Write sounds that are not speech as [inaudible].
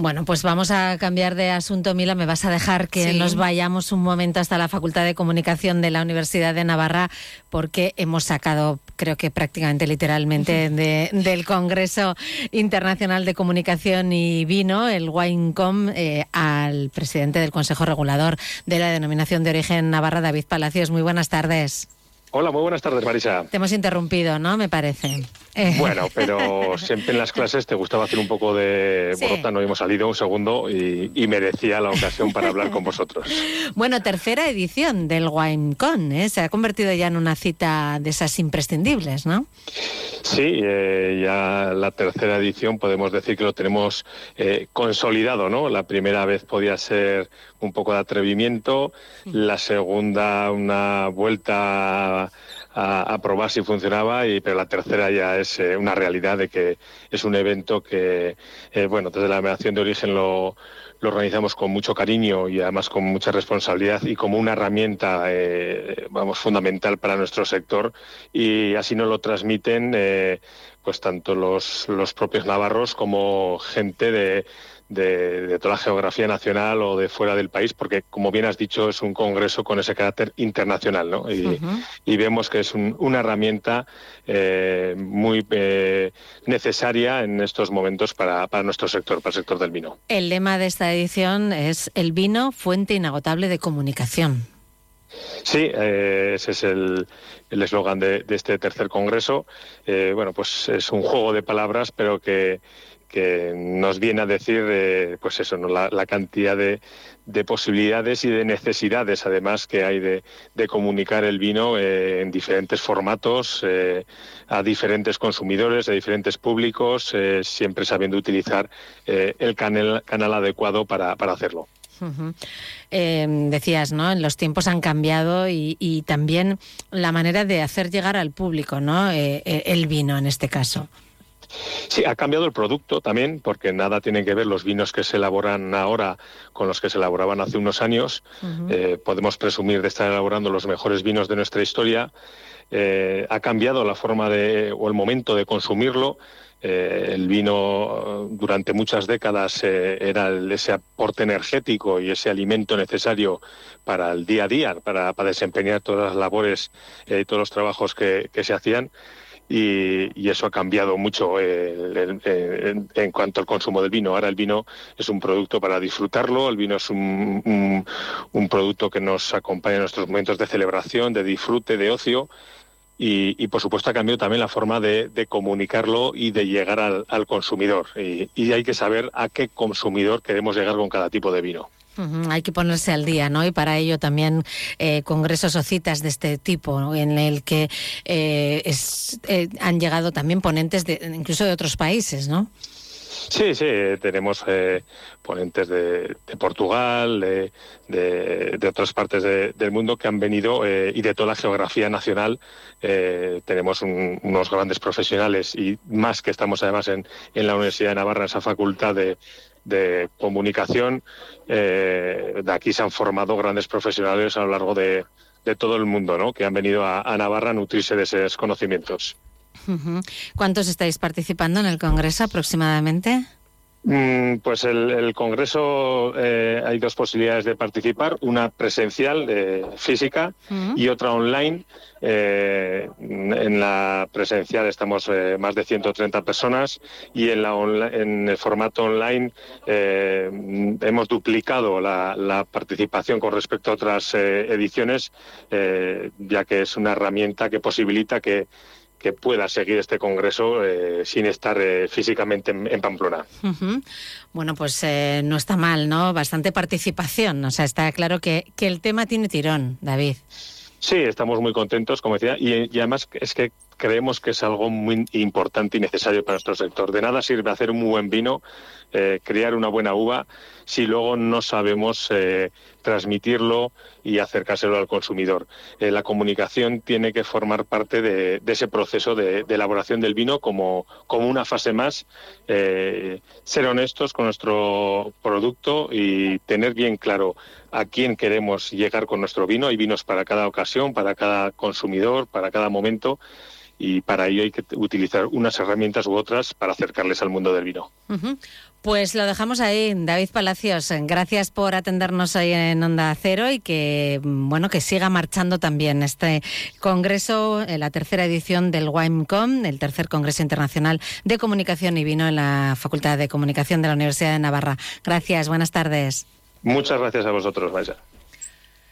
Bueno, pues vamos a cambiar de asunto, Mila. Me vas a dejar que nos vayamos un momento hasta la Facultad de Comunicación de la Universidad de Navarra, porque hemos sacado, creo que prácticamente literalmente, del Congreso Internacional de Comunicación y Vino, el WineCom, eh, al presidente del Consejo Regulador de la Denominación de Origen Navarra, David Palacios. Muy buenas tardes. Hola, muy buenas tardes, Marisa. Te hemos interrumpido, ¿no? Me parece. Eh. Bueno, pero [laughs] siempre en las clases te gustaba hacer un poco de borota, no hemos salido un segundo y, merecía la ocasión para hablar con vosotros. [laughs] Bueno, tercera edición del WineCon, ¿eh? Se ha convertido ya en una cita de esas imprescindibles, ¿no? Sí, eh, ya la tercera edición podemos decir que lo tenemos eh, consolidado, ¿no? La primera vez podía ser un poco de atrevimiento, la segunda una vuelta a, probar si funcionaba, y, pero la tercera ya es eh, una realidad de que es un evento que, bueno, desde la mediación de origen lo lo organizamos con mucho cariño y además con mucha responsabilidad y como una herramienta, eh, vamos, fundamental para nuestro sector y así nos lo transmiten, eh, pues tanto los, los propios navarros como gente de de, toda la geografía nacional o de fuera del país, porque como bien has dicho es un congreso con ese carácter internacional, ¿no? Y, vemos que es una herramienta eh, muy eh, necesaria en estos momentos para, para, nuestro sector, para el sector del vino. El lema de esta edición es el vino, fuente inagotable de comunicación. Sí, eh, ese es el eslogan de, de, este tercer congreso. bueno, pues es un juego de palabras, pero que que nos viene a decir, eh, pues eso, ¿no? la, cantidad de, posibilidades y de necesidades, además, que hay de, comunicar el vino eh, en diferentes formatos, eh, a diferentes consumidores, a diferentes públicos, siempre sabiendo utilizar el canal, adecuado para, hacerlo. decías, ¿no? Los tiempos han cambiado y, y, también la manera de hacer llegar al público, ¿no? el vino en este caso. Sí, ha cambiado el producto también, porque nada tienen que ver los vinos que se elaboran ahora con los que se elaboraban hace unos años. Eh, podemos presumir de estar elaborando los mejores vinos de nuestra historia. Eh, ha cambiado la forma de, o el momento de consumirlo. Eh, el vino durante muchas décadas era ese aporte energético y ese alimento necesario para el día a día, para, desempeñar todas las labores y todos los trabajos que se hacían y, eso ha cambiado mucho en, cuanto al consumo del vino. Ahora el vino es un producto para disfrutarlo, el vino es un, producto que nos acompaña en nuestros momentos de celebración, de disfrute, de ocio. Y, por supuesto ha cambiado también la forma de, comunicarlo y de llegar al consumidor. y hay que saber a qué consumidor queremos llegar con cada tipo de vino. Hay que ponerse al día, ¿no? Y para ello también eh, congresos o citas de este tipo, en el que eh, eh, han llegado también ponentes de, incluso de otros países, ¿no? Sí, sí, tenemos ponentes de, Portugal, de, otras partes del mundo que han venido y de toda la geografía nacional. tenemos unos grandes profesionales y más que estamos además en, en la Universidad de Navarra, esa facultad de, de comunicación. Eh, de aquí se han formado grandes profesionales a lo largo de, todo el mundo, ¿no? que han venido a, Navarra a nutrirse de esos conocimientos. ¿Cuántos estáis participando en el Congreso aproximadamente? Mm, pues el, el Congreso eh, hay dos posibilidades de participar, una presencial, eh, física, y otra online. Eh, en la presencial estamos más de 130 personas y en, la en el formato online hemos duplicado la, la, participación con respecto a otras ediciones, ya que es una herramienta que posibilita que que pueda seguir este congreso eh, sin estar eh, físicamente en, Pamplona. Bueno, pues eh, no está mal, ¿no? Bastante participación. O sea, está claro que, que el tema tiene tirón, David. Sí, estamos muy contentos, como decía, y, y, además es que creemos que es algo muy importante y necesario para nuestro sector. De nada sirve hacer un buen vino, eh, crear una buena uva, si luego no sabemos eh, transmitirlo y acercárselo al consumidor. Eh, la comunicación tiene que formar parte de, ese proceso de, elaboración del vino como, como una fase más, ser honestos con nuestro producto y tener bien claro a quién queremos llegar con nuestro vino. Hay vinos para cada ocasión, para cada consumidor, para cada momento y para ello hay que utilizar unas herramientas u otras para acercarles al mundo del vino. Pues lo dejamos ahí, David Palacios. Gracias por atendernos ahí en Onda Cero y que bueno que siga marchando también este congreso, eh, la tercera edición del WIMECOM, el tercer Congreso Internacional de Comunicación y Vino en la Facultad de Comunicación de la Universidad de Navarra. Gracias, buenas tardes. Muchas gracias a vosotros, Vaya.